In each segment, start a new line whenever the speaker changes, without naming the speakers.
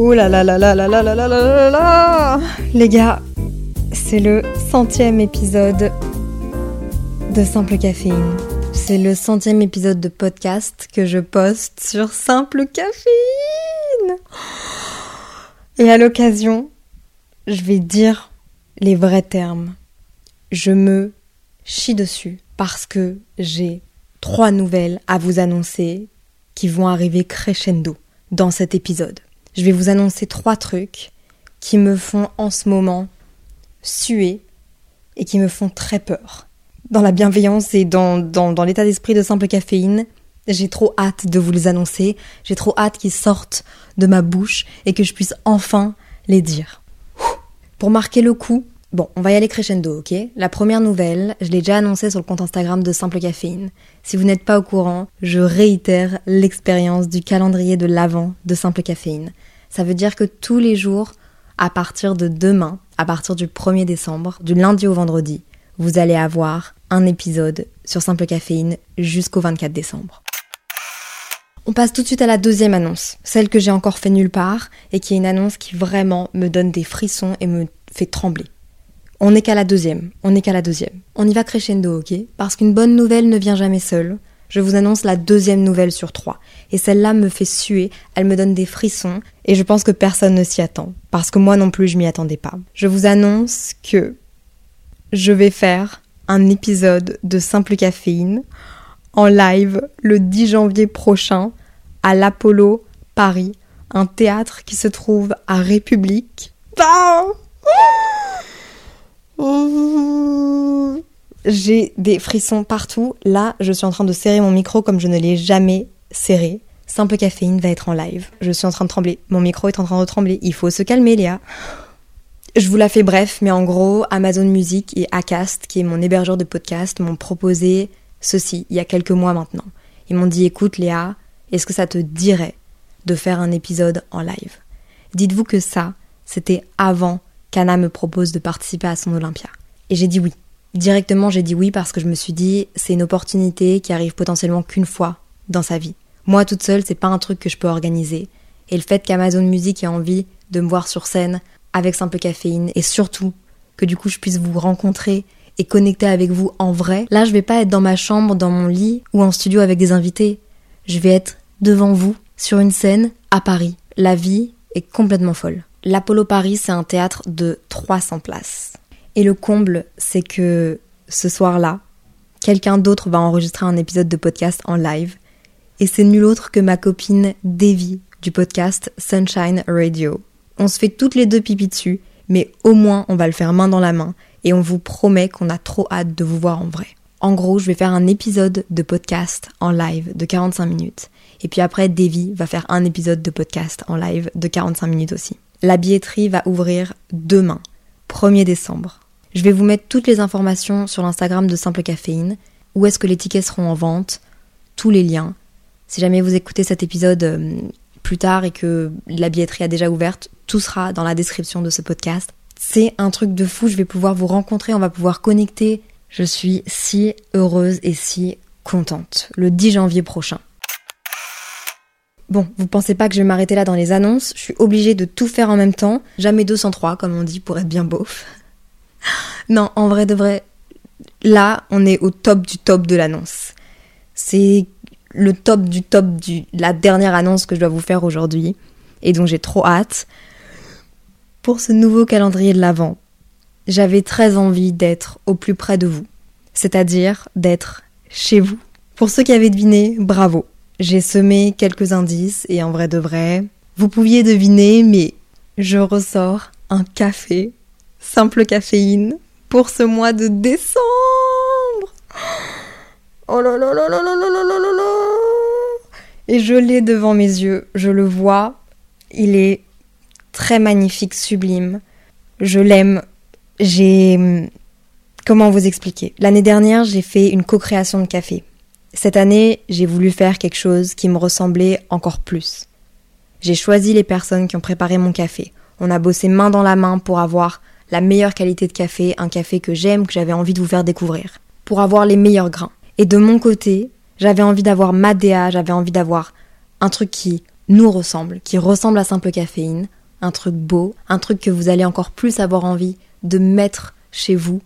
Là Les gars, c'est le centième épisode de Simple Caféine. C'est le centième épisode de podcast que je poste sur Simple Caféine. Et à l'occasion, je vais dire les vrais termes. Je me chie dessus parce que j'ai trois nouvelles à vous annoncer qui vont arriver crescendo dans cet épisode. Je vais vous annoncer trois trucs qui me font en ce moment suer et qui me font très peur. Dans la bienveillance et dans, dans, dans l'état d'esprit de simple caféine, j'ai trop hâte de vous les annoncer, j'ai trop hâte qu'ils sortent de ma bouche et que je puisse enfin les dire. Pour marquer le coup, bon, on va y aller crescendo, ok? La première nouvelle, je l'ai déjà annoncée sur le compte Instagram de Simple Caféine. Si vous n'êtes pas au courant, je réitère l'expérience du calendrier de l'avant de Simple Caféine. Ça veut dire que tous les jours, à partir de demain, à partir du 1er décembre, du lundi au vendredi, vous allez avoir un épisode sur Simple Caféine jusqu'au 24 décembre. On passe tout de suite à la deuxième annonce, celle que j'ai encore fait nulle part et qui est une annonce qui vraiment me donne des frissons et me fait trembler. On n'est qu'à la deuxième, on n'est qu'à la deuxième. On y va crescendo, ok? Parce qu'une bonne nouvelle ne vient jamais seule. Je vous annonce la deuxième nouvelle sur trois. Et celle-là me fait suer, elle me donne des frissons, et je pense que personne ne s'y attend. Parce que moi non plus, je m'y attendais pas. Je vous annonce que je vais faire un épisode de Simple Caféine en live le 10 janvier prochain à l'Apollo Paris, un théâtre qui se trouve à République. J'ai des frissons partout. Là, je suis en train de serrer mon micro comme je ne l'ai jamais serré. Simple Caféine va être en live. Je suis en train de trembler. Mon micro est en train de trembler. Il faut se calmer, Léa. Je vous la fais bref, mais en gros, Amazon Music et Acast, qui est mon hébergeur de podcast, m'ont proposé ceci il y a quelques mois maintenant. Ils m'ont dit écoute Léa, est-ce que ça te dirait de faire un épisode en live? Dites-vous que ça, c'était avant qu'Anna me propose de participer à son Olympia. Et j'ai dit oui. Directement, j'ai dit oui parce que je me suis dit c'est une opportunité qui arrive potentiellement qu'une fois dans sa vie. Moi toute seule, c'est pas un truc que je peux organiser. Et le fait qu'Amazon Music ait envie de me voir sur scène avec simple caféine et surtout que du coup je puisse vous rencontrer et connecter avec vous en vrai. Là, je vais pas être dans ma chambre, dans mon lit ou en studio avec des invités. Je vais être devant vous sur une scène à Paris. La vie est complètement folle. L'Apollo Paris, c'est un théâtre de 300 places. Et le comble, c'est que ce soir-là, quelqu'un d'autre va enregistrer un épisode de podcast en live. Et c'est nul autre que ma copine Davy du podcast Sunshine Radio. On se fait toutes les deux pipi dessus, mais au moins on va le faire main dans la main et on vous promet qu'on a trop hâte de vous voir en vrai. En gros, je vais faire un épisode de podcast en live de 45 minutes. Et puis après, Davy va faire un épisode de podcast en live de 45 minutes aussi. La billetterie va ouvrir demain, 1er décembre. Je vais vous mettre toutes les informations sur l'Instagram de Simple Caféine, où est-ce que les tickets seront en vente, tous les liens. Si jamais vous écoutez cet épisode euh, plus tard et que la billetterie a déjà ouverte, tout sera dans la description de ce podcast. C'est un truc de fou, je vais pouvoir vous rencontrer, on va pouvoir connecter. Je suis si heureuse et si contente. Le 10 janvier prochain. Bon, vous pensez pas que je vais m'arrêter là dans les annonces, je suis obligée de tout faire en même temps. Jamais 203 comme on dit pour être bien beauf. Non, en vrai de vrai, là, on est au top du top de l'annonce. C'est le top du top de la dernière annonce que je dois vous faire aujourd'hui. Et donc j'ai trop hâte. Pour ce nouveau calendrier de l'Avent, j'avais très envie d'être au plus près de vous. C'est-à-dire d'être chez vous. Pour ceux qui avaient deviné, bravo. J'ai semé quelques indices et en vrai de vrai, vous pouviez deviner, mais je ressors un café, simple caféine, pour ce mois de décembre. Oh là là là là là là là là là Et je l'ai devant mes yeux, je le vois, il est très magnifique, sublime. Je l'aime. J'ai... Comment vous expliquer? L'année dernière, j'ai fait une co-création de café. Cette année, j'ai voulu faire quelque chose qui me ressemblait encore plus. J'ai choisi les personnes qui ont préparé mon café. On a bossé main dans la main pour avoir la meilleure qualité de café, un café que j'aime, que j'avais envie de vous faire découvrir, pour avoir les meilleurs grains. Et de mon côté, j'avais envie d'avoir ma DA, j'avais envie d'avoir un truc qui nous ressemble, qui ressemble à simple caféine, un truc beau, un truc que vous allez encore plus avoir envie de mettre chez vous.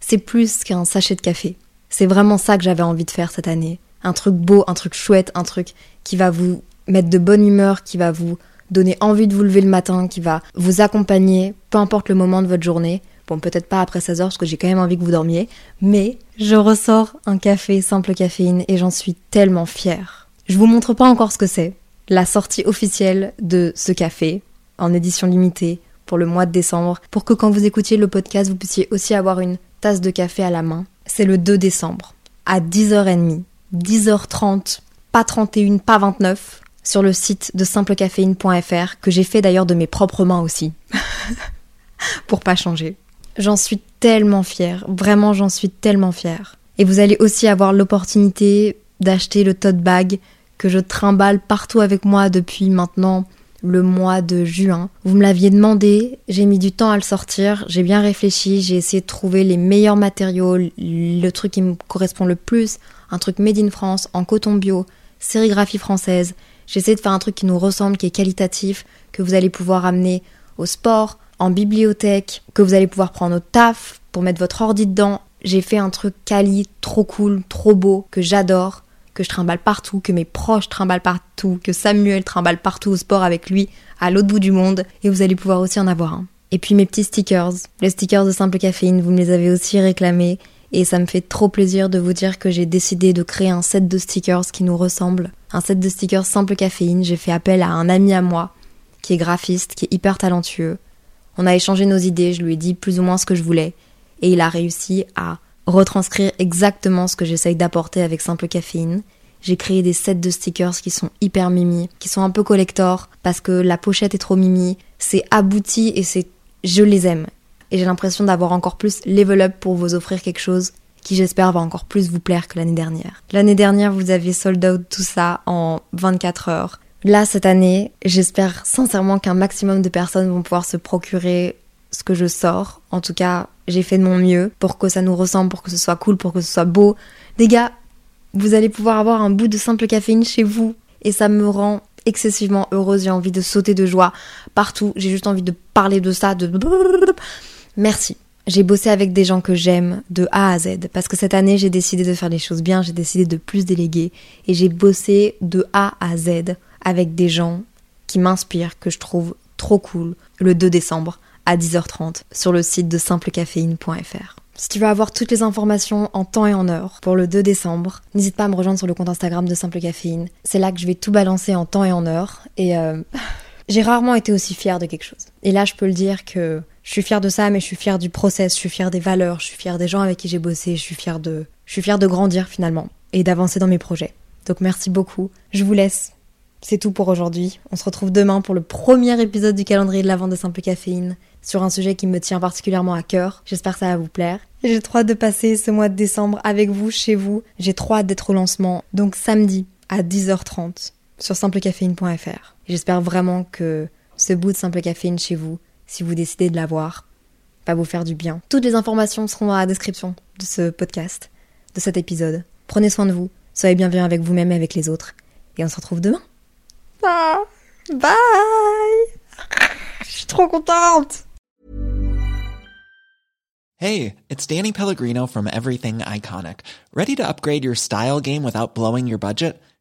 C'est plus qu'un sachet de café. C'est vraiment ça que j'avais envie de faire cette année. Un truc beau, un truc chouette, un truc qui va vous mettre de bonne humeur, qui va vous donner envie de vous lever le matin, qui va vous accompagner, peu importe le moment de votre journée. Bon, peut-être pas après 16 heures parce que j'ai quand même envie que vous dormiez, mais je ressors un café simple caféine et j'en suis tellement fière. Je vous montre pas encore ce que c'est. La sortie officielle de ce café, en édition limitée, pour le mois de décembre, pour que quand vous écoutiez le podcast, vous puissiez aussi avoir une tasse de café à la main. C'est le 2 décembre, à 10h30, 10h30, pas 31, pas 29, sur le site de simplecaféine.fr, que j'ai fait d'ailleurs de mes propres mains aussi. pour pas changer. J'en suis tellement fière, vraiment j'en suis tellement fière. Et vous allez aussi avoir l'opportunité d'acheter le tote bag que je trimballe partout avec moi depuis maintenant le mois de juin. Vous me l'aviez demandé, j'ai mis du temps à le sortir, j'ai bien réfléchi, j'ai essayé de trouver les meilleurs matériaux, le truc qui me correspond le plus, un truc made in France, en coton bio, sérigraphie française. J'ai essayé de faire un truc qui nous ressemble, qui est qualitatif, que vous allez pouvoir amener au sport, en bibliothèque, que vous allez pouvoir prendre au taf pour mettre votre ordi dedans. J'ai fait un truc quali, trop cool, trop beau, que j'adore que je trimballe partout, que mes proches trimballent partout, que Samuel trimballe partout au sport avec lui, à l'autre bout du monde, et vous allez pouvoir aussi en avoir un. Et puis mes petits stickers, les stickers de simple caféine, vous me les avez aussi réclamés, et ça me fait trop plaisir de vous dire que j'ai décidé de créer un set de stickers qui nous ressemble. Un set de stickers simple caféine, j'ai fait appel à un ami à moi, qui est graphiste, qui est hyper talentueux. On a échangé nos idées, je lui ai dit plus ou moins ce que je voulais, et il a réussi à retranscrire exactement ce que j'essaye d'apporter avec Simple Caféine. J'ai créé des sets de stickers qui sont hyper mimi, qui sont un peu collector parce que la pochette est trop mimi, c'est abouti et c'est je les aime. Et j'ai l'impression d'avoir encore plus level up pour vous offrir quelque chose qui j'espère va encore plus vous plaire que l'année dernière. L'année dernière, vous aviez sold out tout ça en 24 heures. Là, cette année, j'espère sincèrement qu'un maximum de personnes vont pouvoir se procurer ce que je sors. En tout cas, j'ai fait de mon mieux pour que ça nous ressemble, pour que ce soit cool, pour que ce soit beau. Les gars, vous allez pouvoir avoir un bout de simple caféine chez vous et ça me rend excessivement heureuse. J'ai envie de sauter de joie partout. J'ai juste envie de parler de ça, de... Merci. J'ai bossé avec des gens que j'aime de A à Z parce que cette année j'ai décidé de faire les choses bien, j'ai décidé de plus déléguer et j'ai bossé de A à Z avec des gens qui m'inspirent, que je trouve trop cool le 2 décembre à 10h30 sur le site de simplecaféine.fr. Si tu veux avoir toutes les informations en temps et en heure pour le 2 décembre, n'hésite pas à me rejoindre sur le compte Instagram de Simple Caféine. C'est là que je vais tout balancer en temps et en heure. Et euh, j'ai rarement été aussi fière de quelque chose. Et là, je peux le dire que je suis fière de ça, mais je suis fière du process, je suis fière des valeurs, je suis fière des gens avec qui j'ai bossé, je suis fière de, grandir finalement et d'avancer dans mes projets. Donc merci beaucoup. Je vous laisse. C'est tout pour aujourd'hui. On se retrouve demain pour le premier épisode du calendrier de la vente de Simple Caféine sur un sujet qui me tient particulièrement à cœur. J'espère que ça va vous plaire. J'ai trop hâte de passer ce mois de décembre avec vous, chez vous. J'ai trop hâte d'être au lancement. Donc samedi à 10h30 sur simplecaféine.fr. J'espère vraiment que ce bout de Simple Caféine chez vous, si vous décidez de l'avoir, va vous faire du bien. Toutes les informations seront dans la description de ce podcast, de cet épisode. Prenez soin de vous, soyez bienveillants avec vous-même et avec les autres. Et on se retrouve demain. Bye Je suis trop contente
Hey, it's Danny Pellegrino from Everything Iconic. Ready to upgrade your style game without blowing your budget?